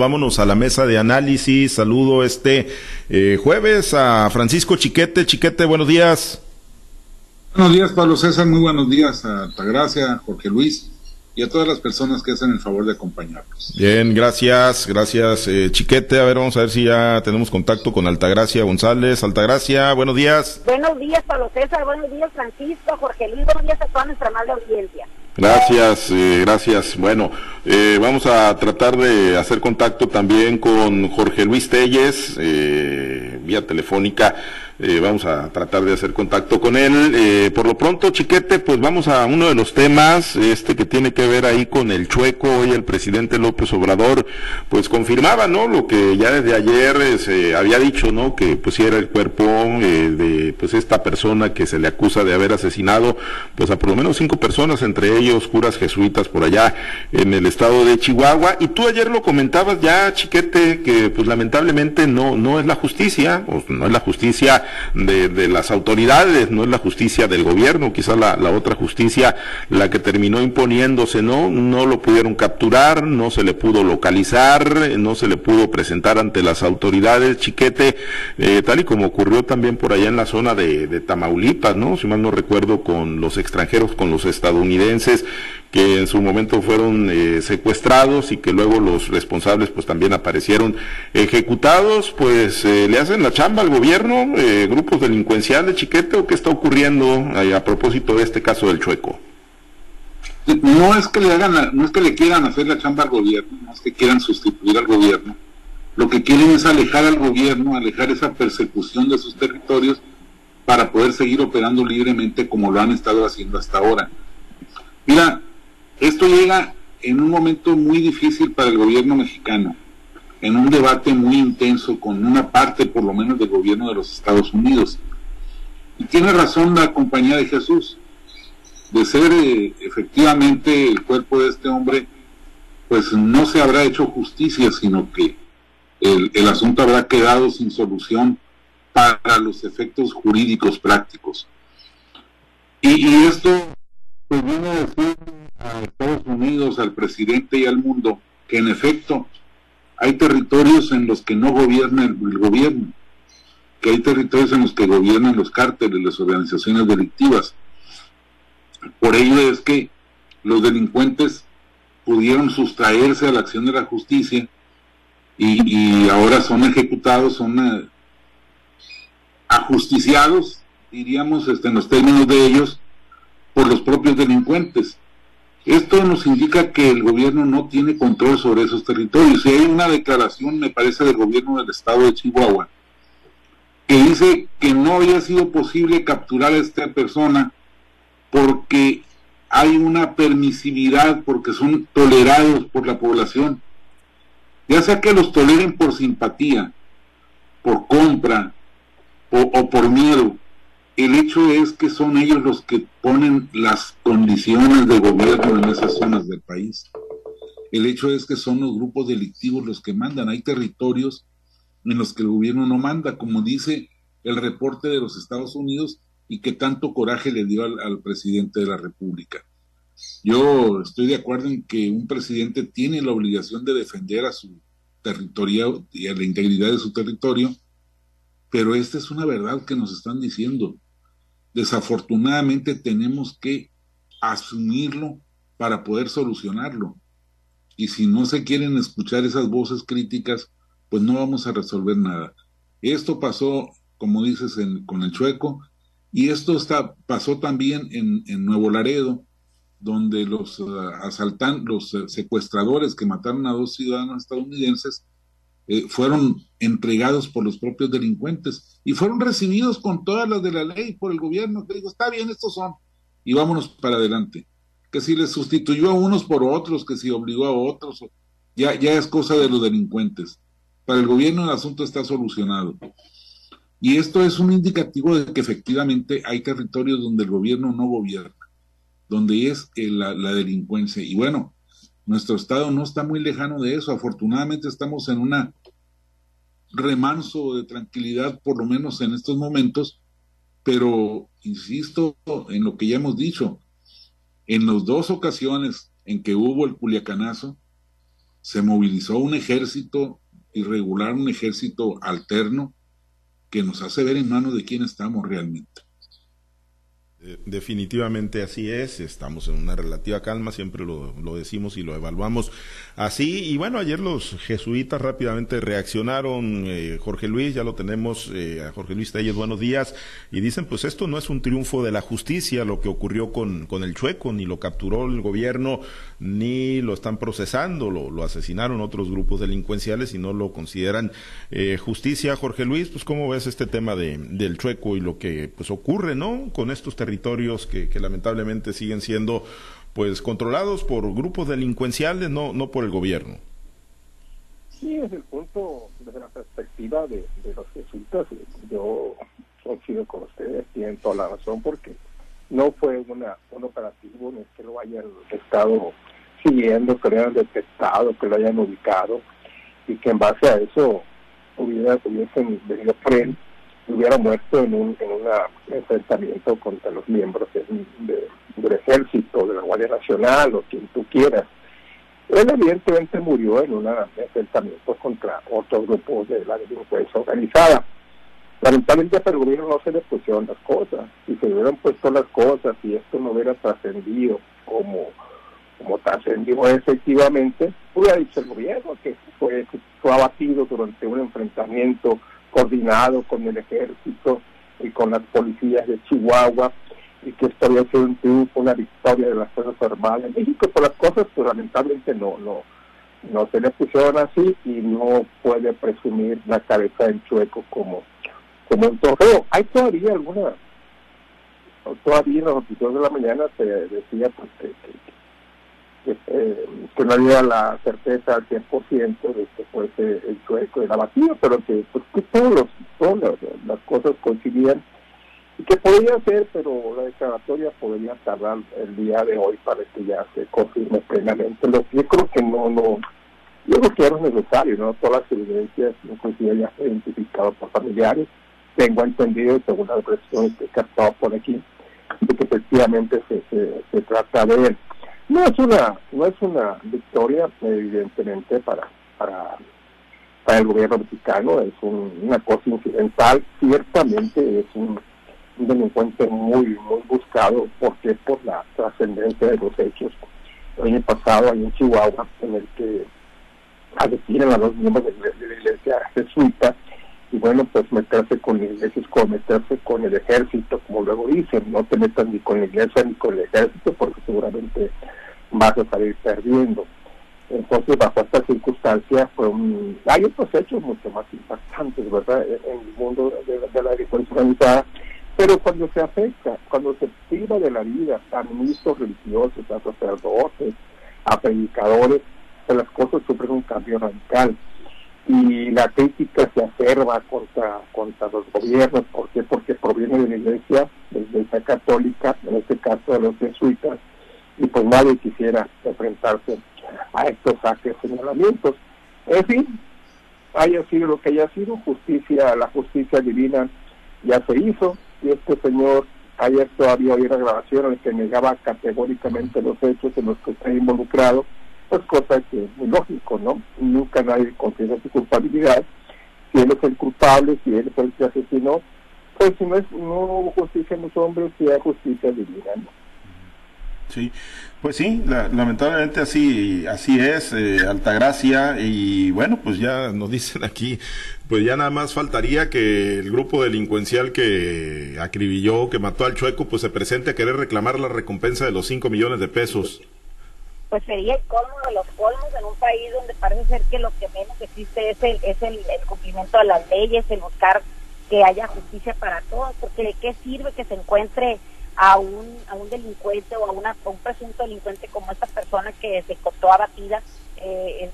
vámonos a la mesa de análisis. Saludo este eh, jueves a Francisco Chiquete. Chiquete, buenos días. Buenos días, Pablo César. Muy buenos días a Altagracia, Jorge Luis y a todas las personas que hacen el favor de acompañarnos. Bien, gracias, gracias, eh, Chiquete. A ver, vamos a ver si ya tenemos contacto con Altagracia González. Altagracia, buenos días. Buenos días, Pablo César. Buenos días, Francisco, Jorge Luis. Buenos días a toda nuestra amable audiencia. Gracias, eh, gracias. Bueno, eh, vamos a tratar de hacer contacto también con Jorge Luis Telles, eh, vía telefónica. Eh, vamos a tratar de hacer contacto con él. Eh, por lo pronto, Chiquete, pues vamos a uno de los temas, este que tiene que ver ahí con el chueco. Hoy el presidente López Obrador, pues confirmaba, ¿no? Lo que ya desde ayer eh, se había dicho, ¿no? Que pues era el cuerpo de pues esta persona que se le acusa de haber asesinado, pues a por lo menos cinco personas, entre ellos curas jesuitas por allá en el estado de Chihuahua. Y tú ayer lo comentabas ya, Chiquete, que pues lamentablemente no, no es la justicia, o no es la justicia de, las autoridades, no es la justicia del gobierno, quizás la, otra justicia la que terminó imponiéndose, ¿no? No lo pudieron capturar, no se le pudo localizar, no se le pudo presentar ante las autoridades, chiquete, eh, tal y como ocurrió también por allá en la zona de, de Tamaulipas, ¿no? Si mal no recuerdo, con los extranjeros, con los estadounidenses, que en su momento fueron eh, secuestrados y que luego los responsables pues también aparecieron ejecutados, pues eh, le hacen la chamba al gobierno, eh, grupos delincuenciales, chiquete, o qué está ocurriendo a propósito de este caso del chueco. No es que le hagan, no es que le quieran hacer la chamba al gobierno, no es que quieran sustituir al gobierno. Lo que quieren es alejar al gobierno, alejar esa persecución de sus territorios para poder seguir operando libremente como lo han estado haciendo hasta ahora. Mira, esto llega en un momento muy difícil para el gobierno mexicano, en un debate muy intenso con una parte por lo menos del gobierno de los Estados Unidos. Y tiene razón la compañía de Jesús, de ser eh, efectivamente el cuerpo de este hombre, pues no se habrá hecho justicia, sino que el, asunto habrá quedado sin solución para los efectos jurídicos prácticos. Y, y esto pues viene a decir a Estados Unidos, al presidente y al mundo que en efecto hay territorios en los que no gobierna el, gobierno, que hay territorios en los que gobiernan los cárteles, las organizaciones delictivas. Por ello es que los delincuentes pudieron sustraerse a la acción de la justicia y, ahora son ejecutados, son eh, ajusticiados, diríamos este, en los términos de ellos, por los propios delincuentes. Esto nos indica que el gobierno no tiene control sobre esos territorios. Y hay una declaración, me parece, del gobierno del estado de Chihuahua, que dice que no había sido posible capturar a esta persona porque hay una permisividad, porque son tolerados por la población. Ya sea que los toleren por simpatía, por compra o, o por miedo, el hecho es que son ellos los que ponen las condiciones de gobierno en esas zonas del país. El hecho es que son los grupos delictivos los que mandan. Hay territorios en los que el gobierno no manda, como dice el reporte de los Estados Unidos y que tanto coraje le dio al, presidente de la República. Yo estoy de acuerdo en que un presidente tiene la obligación de defender a su territorio y a la integridad de su territorio, pero esta es una verdad que nos están diciendo desafortunadamente tenemos que asumirlo para poder solucionarlo. Y si no se quieren escuchar esas voces críticas, pues no vamos a resolver nada. Esto pasó, como dices, con el chueco, y esto está, pasó también en, en Nuevo Laredo, donde los uh, asaltan, los uh, secuestradores que mataron a dos ciudadanos estadounidenses eh, fueron entregados por los propios delincuentes y fueron recibidos con todas las de la ley por el gobierno, que dijo, está bien, estos son, y vámonos para adelante. Que si les sustituyó a unos por otros, que si obligó a otros, ya, ya es cosa de los delincuentes. Para el gobierno el asunto está solucionado. Y esto es un indicativo de que efectivamente hay territorios donde el gobierno no gobierna, donde es la, la delincuencia. Y bueno, nuestro estado no está muy lejano de eso. Afortunadamente estamos en una remanso de tranquilidad, por lo menos en estos momentos, pero insisto en lo que ya hemos dicho, en las dos ocasiones en que hubo el culiacanazo, se movilizó un ejército irregular, un ejército alterno, que nos hace ver en manos de quién estamos realmente. Eh, definitivamente así es, estamos en una relativa calma, siempre lo, decimos y lo evaluamos así. Y bueno, ayer los jesuitas rápidamente reaccionaron, eh, Jorge Luis, ya lo tenemos, eh, a Jorge Luis Telles, buenos días, y dicen, pues esto no es un triunfo de la justicia, lo que ocurrió con, con el chueco, ni lo capturó el gobierno, ni lo están procesando, lo, lo asesinaron otros grupos delincuenciales y no lo consideran justicia. Jorge Luis, pues cómo ves este tema de, del chueco y lo que pues ocurre, ¿no? Con estos territorios territorios que, lamentablemente siguen siendo pues controlados por grupos delincuenciales, no, no por el gobierno. Sí, desde el punto, desde la perspectiva de, los jesuitas, yo coincido con ustedes, tienen toda la razón, porque no fue una, un operativo en el que lo hayan estado siguiendo, que lo hayan detectado, que lo hayan ubicado, y que en base a eso hubiera, hubiesen venido frente hubiera muerto en un en enfrentamiento contra los miembros del ejército, de la Guardia Nacional o quien tú quieras. Él evidentemente murió en un enfrentamiento contra otros grupos de la delincuencia organizada. Lamentablemente para el gobierno no se le pusieron las cosas. Si se hubieran puesto las cosas y esto no hubiera trascendido como, como trascendió efectivamente, hubiera dicho el gobierno que fue, fue abatido durante un enfrentamiento coordinado con el ejército y con las policías de Chihuahua y que esto había sido un triunfo, una victoria de las Fuerzas Armadas en México, pero las cosas pues, lamentablemente no, no, no se le pusieron así y no puede presumir la cabeza del chueco como, como un trofeo. Hay todavía alguna, todavía en los noticios de la mañana se decía pues, que, que no había la certeza al 100% de que fuese el sueco el abatido, pero que, pues, que todos los, todas las, cosas coincidían y que podía ser, pero la declaratoria podría tardar el día de hoy para que ya se confirme plenamente. Lo yo creo que no, no, yo creo que era necesario, ¿no? Todas las evidencias, inclusive ya se identificado por familiares, tengo entendido, según las versiones que he captado por aquí, de que efectivamente se, se, se trata de él. No es una, no es una victoria, evidentemente, para, para, para el gobierno mexicano, es una cosa incidental, ciertamente es un, delincuente muy, muy buscado, porque por la trascendencia de los hechos. El año pasado hay en Chihuahua en el que asesinan a los miembros de, la iglesia jesuita y bueno, pues meterse con la iglesia es como meterse con el ejército, como luego dicen, no te metas ni con la iglesia ni con el ejército porque seguramente vas a salir perdiendo. Entonces, bajo esta circunstancia, fue un... hay otros hechos mucho más impactantes, ¿verdad?, en el mundo de, la agricultura organizada, pero cuando se afecta, cuando se priva de la vida a ministros religiosos, a sacerdotes, a predicadores, pues las cosas sufren un cambio radical. Y la crítica se acerba contra, contra los gobiernos, ¿por qué? Porque proviene de la iglesia, de la iglesia católica, en este caso de los jesuitas, y pues nadie quisiera enfrentarse a estos saques señalamientos. En fin, haya sido lo que haya sido, justicia, la justicia divina ya se hizo, y este señor, ayer todavía había una que negaba categóricamente los hechos en los que está involucrado, pues cosa que es muy lógico, ¿no? Nunca nadie confiesa su culpabilidad, si él es el culpable, si él es el que asesinó, pues si no, es, no hubo justicia en los hombres, si hay justicia divina, ¿no? Sí, pues sí, lamentablemente así, así es, eh, Altagracia, y bueno, pues ya nos dicen aquí, pues ya nada más faltaría que el grupo delincuencial que acribilló, que mató al chueco, pues se presente a querer reclamar la recompensa de los 5 millones de pesos. Pues sería el colmo de los colmos en un país donde parece ser que lo que menos existe es el, es el, el cumplimiento de las leyes, el buscar que haya justicia para todos, porque de qué sirve que se encuentre a un, a un delincuente o a, una, un presunto delincuente como esta persona que se costó abatida, eh,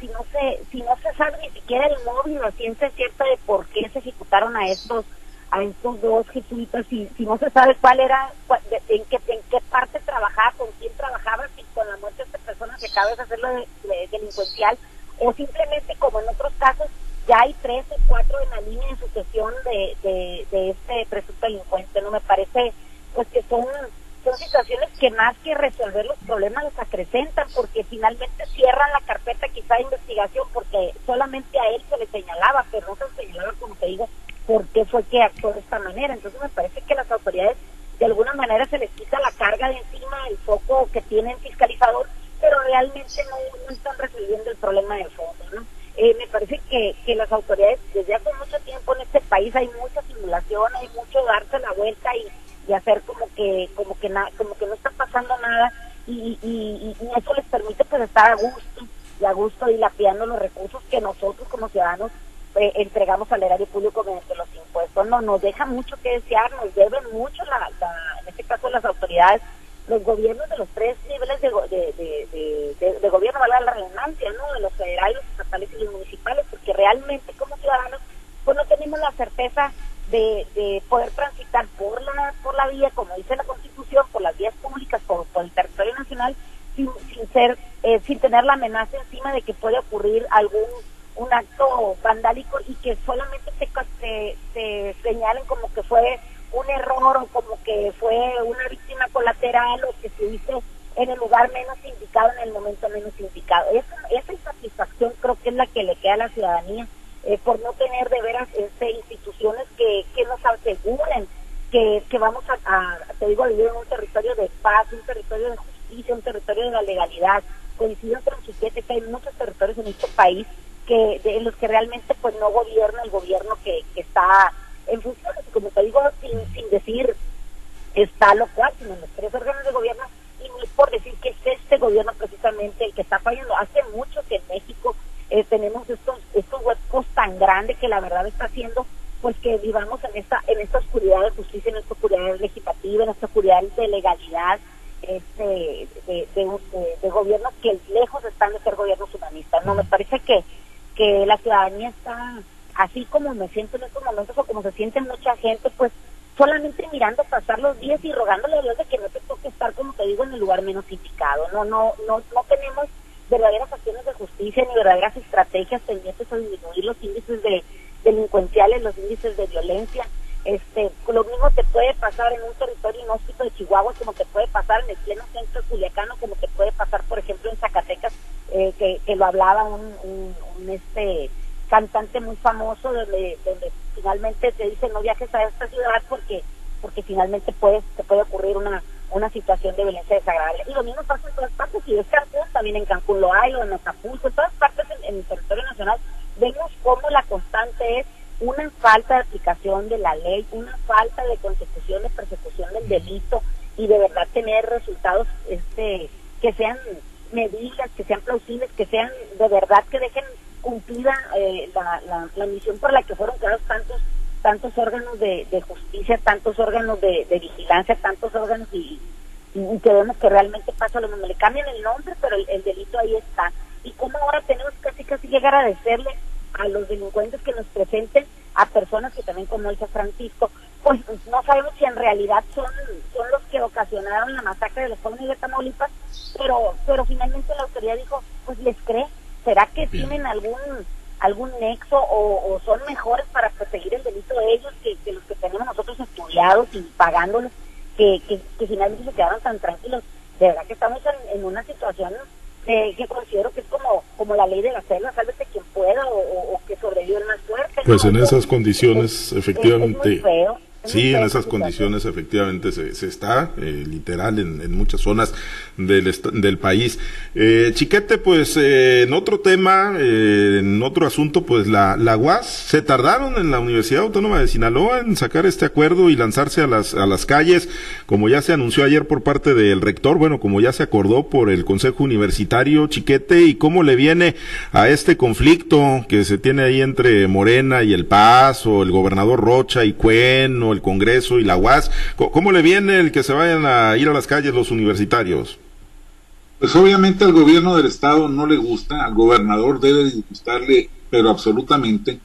si, no se, si no se sabe ni siquiera el móvil o ciencia cierta de por qué se ejecutaron a estos a estos dos jesuitas y si no se sabe cuál era en qué en qué parte trabajaba con quién trabajaba si con la muerte de esta persona se acaba de hacerlo delincuencial o simplemente como en otros casos ya hay tres o cuatro en la línea de sucesión de, de, de este presunto delincuente. No me parece pues que son son situaciones que más que resolver los problemas los acrecentan porque finalmente cierran la carpeta quizá de investigación porque solamente a él se le señalaba, pero no se señalaba, como te digo, por qué fue que actuó de esta manera. Entonces me parece que las autoridades de alguna manera se les quita la carga de encima, el foco que tienen fiscalizador, pero realmente no, están resolviendo el problema de fondo, ¿no? Eh, me parece que, que las autoridades desde hace mucho tiempo en este país hay mucha simulación, hay mucho darse la vuelta y y hacer como que como que na, como que no está pasando nada y, y, y, eso les permite pues estar a gusto y a gusto dilapidando los recursos que nosotros como ciudadanos eh, entregamos al erario público mediante los impuestos no nos deja mucho que desear nos deben mucho la, en este caso las autoridades los gobiernos de los tres niveles de, gobierno, vale la redundancia, ¿no? De los federales, los estatales y los municipales, porque realmente como ciudadanos pues no tenemos la certeza de, poder transitar por la por la vía, como dice la Constitución, por las vías públicas, por, el territorio nacional, sin, sin ser, eh, sin tener la amenaza encima de que puede ocurrir algún un acto vandálico y que solamente se, se, señalen como que fue un error o como que fue una víctima colateral o que hizo en el lugar menos indicado, en el momento menos indicado. Esa, esa insatisfacción creo que es la que le queda a la ciudadanía eh, por no tener de veras este, instituciones que, que nos aseguren que, que vamos a, te digo, vivir en un territorio de paz, un territorio de justicia, un territorio de la legalidad. Coincido con Chiquete que hay muchos territorios en este país que de, en los que realmente pues no gobierna el gobierno que, que está en funciones, como te digo, sin, sin decir está lo cual, sino los tres órganos de gobierno, y no es por decir que es este gobierno precisamente el que está fallando. Hace mucho que en México eh, tenemos estos estos huecos tan grandes que la verdad está haciendo pues que vivamos en esta en esta oscuridad de justicia, en esta oscuridad legislativa, en esta oscuridad de legalidad, este, de, de, gobiernos que lejos están de ser gobiernos humanistas. No, me parece que, que la ciudadanía está, así como me siento en estos momentos o como se siente mucha gente, pues solamente mirando pasar los días y rogándole a Dios de que no te toque estar, como te digo, en el lugar menos indicado. No, no, no, no tenemos verdaderas de justicia ni verdaderas estrategias pendientes a disminuir los índices de delincuenciales, los índices de violencia. Este, lo mismo te puede pasar en un territorio inhóspito de Chihuahua, como te puede pasar en el pleno centro Culiacano, como te puede pasar, por ejemplo, en Zacatecas, eh, que, que, lo hablaba un, un, este cantante muy famoso, donde, donde finalmente te dice no viajes a esta ciudad porque porque finalmente puede, te puede ocurrir una una situación de violencia desagradable. Y lo mismo pasa en todas partes, y es también en Cancún lo hay, o en Acapulco, en todas partes en, el territorio nacional, vemos cómo la constante es una falta de aplicación de la ley, una falta de consecución, de persecución del delito, y de verdad tener resultados este que sean medidas, que sean plausibles, que sean de verdad que dejen cumplida eh, la, la, misión por la que fueron creados tantos tantos órganos de, justicia, tantos órganos de, vigilancia, tantos órganos y, y, que vemos que realmente pasa lo mismo. Le cambian el nombre, pero el, delito ahí está. Y cómo ahora tenemos casi casi que agradecerle a los delincuentes que nos presenten a personas que también, como dice Francisco, pues no sabemos si en realidad son, son los que ocasionaron la masacre de los jóvenes de Tamaulipas, pero, pero finalmente la autoridad dijo, pues les cree, ¿será que tienen algún algún nexo o, son mejores para perseguir el delito de ellos que, los que tenemos nosotros estudiados y pagándolos, que, que, finalmente se quedaron tan tranquilos. De verdad que estamos en, una situación eh, que considero que es como, como la ley de la selva, sálvese quien pueda o, que sobrevive el más fuerte. Pues en esas condiciones, efectivamente. Sí, en esas condiciones efectivamente se, se está, eh, literal, en, en, muchas zonas del, del país. Eh, Chiquete, pues eh, en otro tema, eh, en otro asunto, pues la, la UAS, se tardaron en la Universidad Autónoma de Sinaloa en sacar este acuerdo y lanzarse a las, a las calles, como ya se anunció ayer por parte del rector, bueno, como ya se acordó por el Consejo Universitario Chiquete, y cómo le viene a este conflicto que se tiene ahí entre Morena y el Paz, o el gobernador Rocha y Cuen, el Congreso y la UAS. ¿Cómo le viene el que se vayan a ir a las calles los universitarios? Pues obviamente al gobierno del estado no le gusta, al gobernador debe gustarle, pero absolutamente,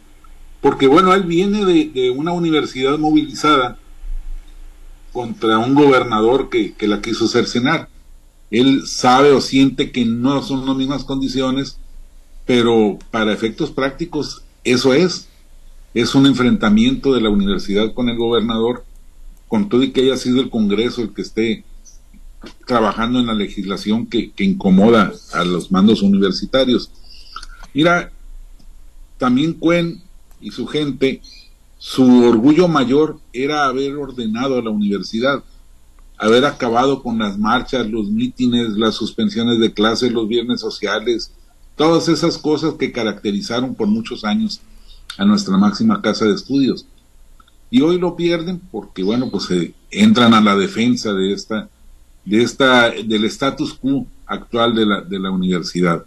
porque bueno, él viene de, una universidad movilizada contra un gobernador que, que la quiso cercenar. Él sabe o siente que no son las mismas condiciones, pero para efectos prácticos eso es es un enfrentamiento de la universidad con el gobernador, con todo y que haya sido el Congreso el que esté trabajando en la legislación que, incomoda a los mandos universitarios. Mira, también Cuen y su gente, su orgullo mayor era haber ordenado a la universidad, haber acabado con las marchas, los mítines, las suspensiones de clases, los viernes sociales, todas esas cosas que caracterizaron por muchos años a nuestra máxima casa de estudios. Y hoy lo pierden porque, bueno, pues se entran a la defensa de esta, de esta, del status quo actual de la, de la universidad.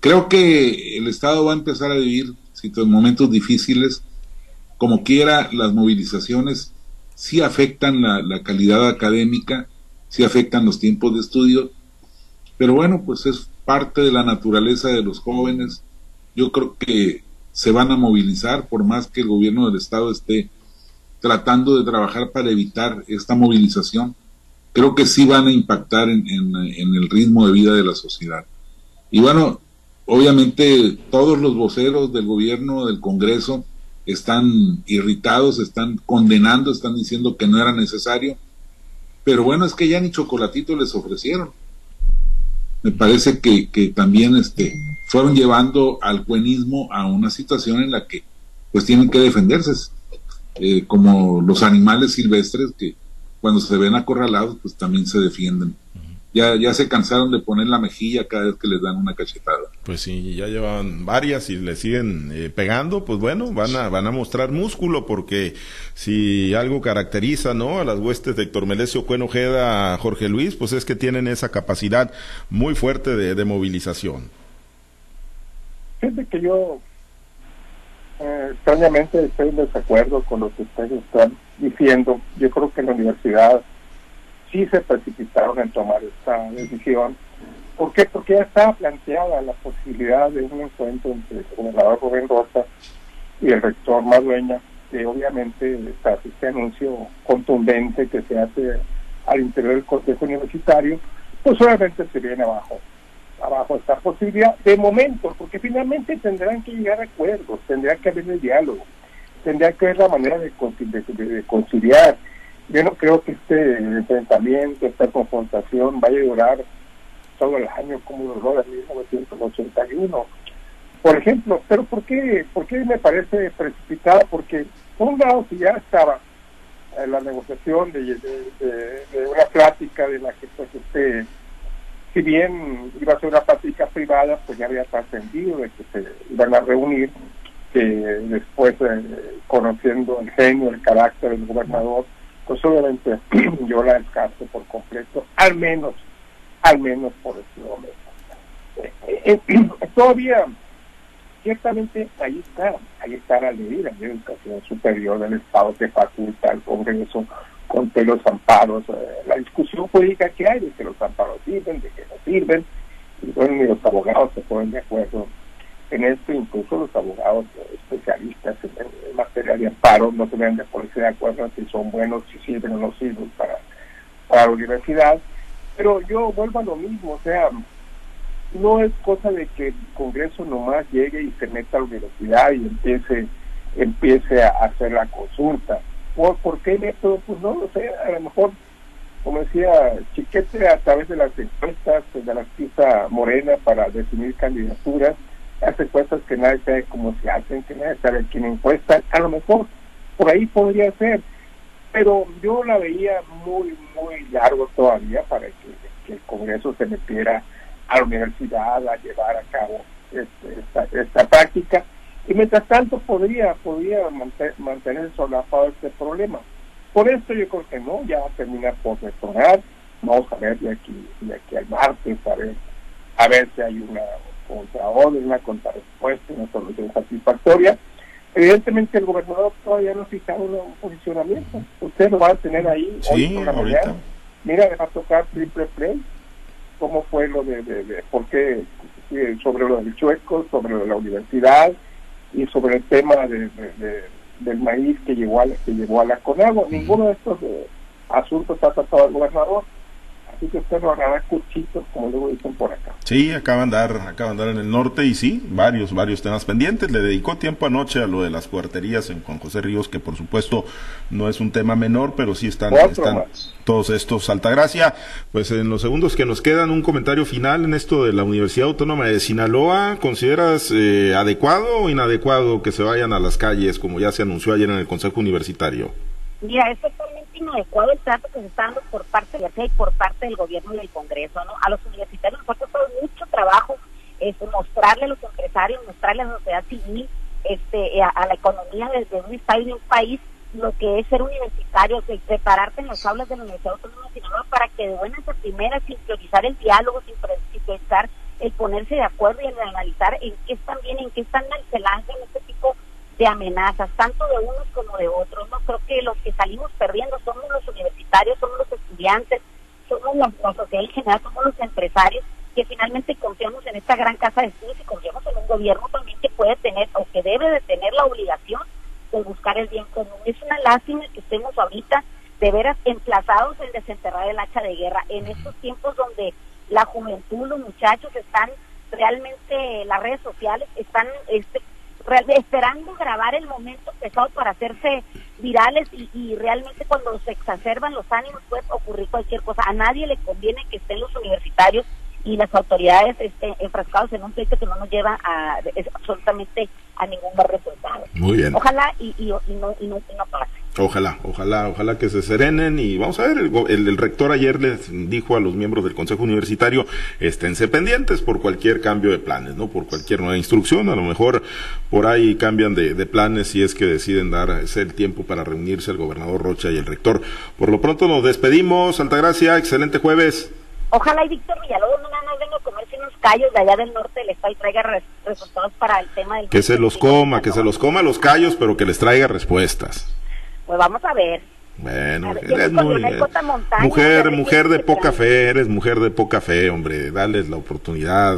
Creo que el Estado va a empezar a vivir momentos difíciles. Como quiera, las movilizaciones sí afectan la, la calidad académica, sí afectan los tiempos de estudio, pero bueno, pues es parte de la naturaleza de los jóvenes. Yo creo que se van a movilizar, por más que el gobierno del Estado esté tratando de trabajar para evitar esta movilización, creo que sí van a impactar en, en el ritmo de vida de la sociedad. Y bueno, obviamente todos los voceros del gobierno, del Congreso, están irritados, están condenando, están diciendo que no era necesario. Pero bueno, es que ya ni chocolatito les ofrecieron. Me parece que, que también este, fueron llevando al cuenismo a una situación en la que pues tienen que defenderse, eh, como los animales silvestres que cuando se ven acorralados pues también se defienden ya, ya se cansaron de poner la mejilla cada vez que les dan una cachetada. Pues sí, ya llevan varias y le siguen eh, pegando, pues bueno, van a, van a mostrar músculo porque si algo caracteriza, ¿no? A las huestes de Héctor Melesio Cuenojeda, Jorge Luis, pues es que tienen esa capacidad muy fuerte de, de movilización. Fíjate que yo eh, extrañamente estoy en desacuerdo con lo que ustedes están diciendo. Yo creo que la universidad sí se precipitaron en tomar esta decisión. ¿Por qué? Porque ya estaba planteada la posibilidad de un encuentro entre el gobernador Rubén Rosa y el rector Madueña, que obviamente está este anuncio contundente que se hace al interior del Consejo Universitario, pues obviamente se viene abajo, abajo esta posibilidad de momento, porque finalmente tendrán que llegar a acuerdos, tendrá que haber el diálogo, tendrá que haber la manera de conciliar, yo no creo que este enfrentamiento, esta confrontación vaya a durar todo el año como duró en 1981. Por ejemplo, pero ¿por qué, ¿por qué me parece precipitada? Porque, por un lado, si ya estaba en la negociación de, una plática de la que, pues, este, si bien iba a ser una plática privada, pues ya había trascendido de que se iban a reunir, que después, eh, conociendo el genio, el carácter del gobernador, pues obviamente yo la descarto por completo, al menos, al menos por este momento. Eh, eh, todavía, ciertamente, ahí está, ahí está la ley, la educación superior del Estado que faculta al Congreso con los amparos, eh, la discusión jurídica que hay de que los amparos sirven, de que no sirven, y bueno, ni los abogados se ponen de acuerdo en esto, incluso los abogados especialistas en, materia de amparo no tenían de ponerse de acuerdo si son buenos, si sirven o no sirven para, para la universidad. Pero yo vuelvo a lo mismo, o sea, no es cosa de que el Congreso nomás llegue y se meta a la universidad y empiece empiece a hacer la consulta. ¿Por, ¿Por qué método? Pues no lo sé, a lo mejor, como decía Chiquete, a través de las encuestas, de la pista morena para definir candidaturas, hace cosas que nadie sabe cómo se hacen, que nadie sabe quién encuesta, a lo mejor por ahí podría ser, pero yo la veía muy, muy largo todavía para que, el Congreso se metiera a la universidad a llevar a cabo este, esta, práctica. Y mientras tanto podría podría mantener, mantener solapado este problema. Por esto yo creo que no, ya va a terminar por retornar, vamos a ver de aquí, de aquí al martes, a ver, a ver si hay una contra una contrarrespuesta, una solución satisfactoria. Evidentemente el gobernador todavía no ha fijado un posicionamiento. Usted lo va a tener ahí hoy por la mañana. Mira, va a tocar triple play. ¿Cómo fue lo de, de, por qué? Sobre lo del chueco, sobre lo de la universidad y sobre el tema de, del maíz que llegó a, que llegó a la CONAGO. Ninguno de estos eh, asuntos ha tratado el gobernador Así que como luego dicen por acá. Sí, acaba de andar, acaba de andar en el norte y sí, varios, varios temas pendientes. Le dedicó tiempo anoche a lo de las cuarterías en Juan José Ríos, que por supuesto no es un tema menor, pero sí están, están todos estos. Altagracia, pues en los segundos que nos quedan, un comentario final en esto de la Universidad Autónoma de Sinaloa. ¿Consideras eh, adecuado o inadecuado que se vayan a las calles, como ya se anunció ayer en el Consejo Universitario? Mira, es totalmente inadecuado el trato que se está dando por parte de la y por parte del gobierno y del Congreso, ¿no? A los universitarios nos ha costado mucho trabajo este, mostrarle a los empresarios, mostrarle a la sociedad civil, este, a, la economía desde un estado de un país lo que es ser universitario, que prepararte en las aulas de la Universidad Autónoma de Sinaloa para que de buenas a primeras, sin priorizar el diálogo, sin, pensar el ponerse de acuerdo y el analizar en qué están bien, en qué están mal, se lanzan este tipo de amenazas, tanto de unos como de otros. Creo que los que salimos perdiendo somos los universitarios, somos los estudiantes, somos la, sociedad en general, somos los empresarios que finalmente confiamos en esta gran casa de estudios y confiamos en un gobierno también que puede tener o que debe de tener la obligación de buscar el bien común. Es una lástima que estemos ahorita de veras emplazados en desenterrar el hacha de guerra en estos tiempos donde la juventud, los muchachos están realmente, las redes sociales están este, esperando grabar el momento pesado para hacerse virales y, realmente cuando se exacerban los ánimos puede ocurrir cualquier cosa. A nadie le conviene que estén los universitarios y las autoridades estén enfrascados en un pleito que no nos lleva a absolutamente a ningún resultado. Muy bien. Ojalá y, y, no, y no pase. Ojalá, ojalá, ojalá que se serenen y vamos a ver, el, el, rector ayer les dijo a los miembros del Consejo Universitario, esténse pendientes por cualquier cambio de planes, ¿no? Por cualquier nueva instrucción, a lo mejor por ahí cambian de, de planes si es que deciden dar ese el tiempo para reunirse el gobernador Rocha y el rector. Por lo pronto nos despedimos, Altagracia, excelente jueves. Ojalá y Víctor Villalobos no nada más venga a comerse unos callos de allá del norte del estado y traiga resultados para el tema del... Que se los coma, que se los coma los callos, pero que les traiga respuestas. Pues vamos a ver. Bueno, eres muy, mujer, mujer de poca fe, eres mujer de poca fe, hombre, dales la oportunidad,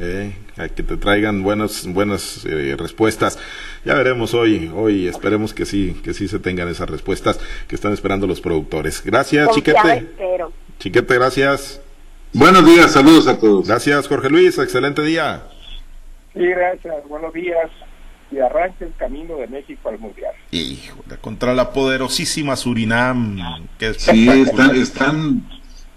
¿eh? a que te traigan buenas, buenas eh, respuestas. Ya veremos hoy, hoy esperemos que sí, que sí se tengan esas respuestas que están esperando los productores. Gracias, Chiquete. Chiquete, gracias. Buenos días, saludos a todos. Gracias, Jorge Luis, excelente día. Sí, gracias, buenos días y arranque el camino de México al Mundial. Híjole, contra la poderosísima Surinam. Que sí, están, están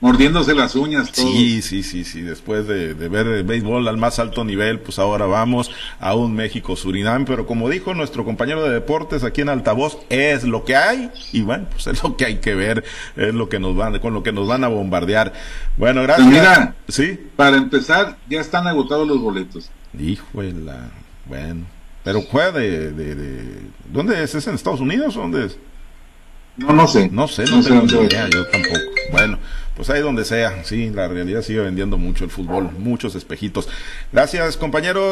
mordiéndose las uñas. Todos. Sí, sí, sí, sí. Después de, ver el béisbol al más alto nivel, pues ahora vamos a un México-Surinam. Pero como dijo nuestro compañero de deportes aquí en Altavoz, es lo que hay. Y bueno, pues es lo que hay que ver, es lo que nos van, con lo que nos van a bombardear. Bueno, gracias. Pues mira, sí. Para empezar, ya están agotados los boletos. Híjole, bueno. Pero juega de, de, ¿Dónde es? ¿Es en Estados Unidos o dónde es? No, no sé. No sé, no, tengo ni idea, yo tampoco. Bueno, pues ahí donde sea, sí, la realidad sigue vendiendo mucho el fútbol, muchos espejitos. Gracias, compañeros.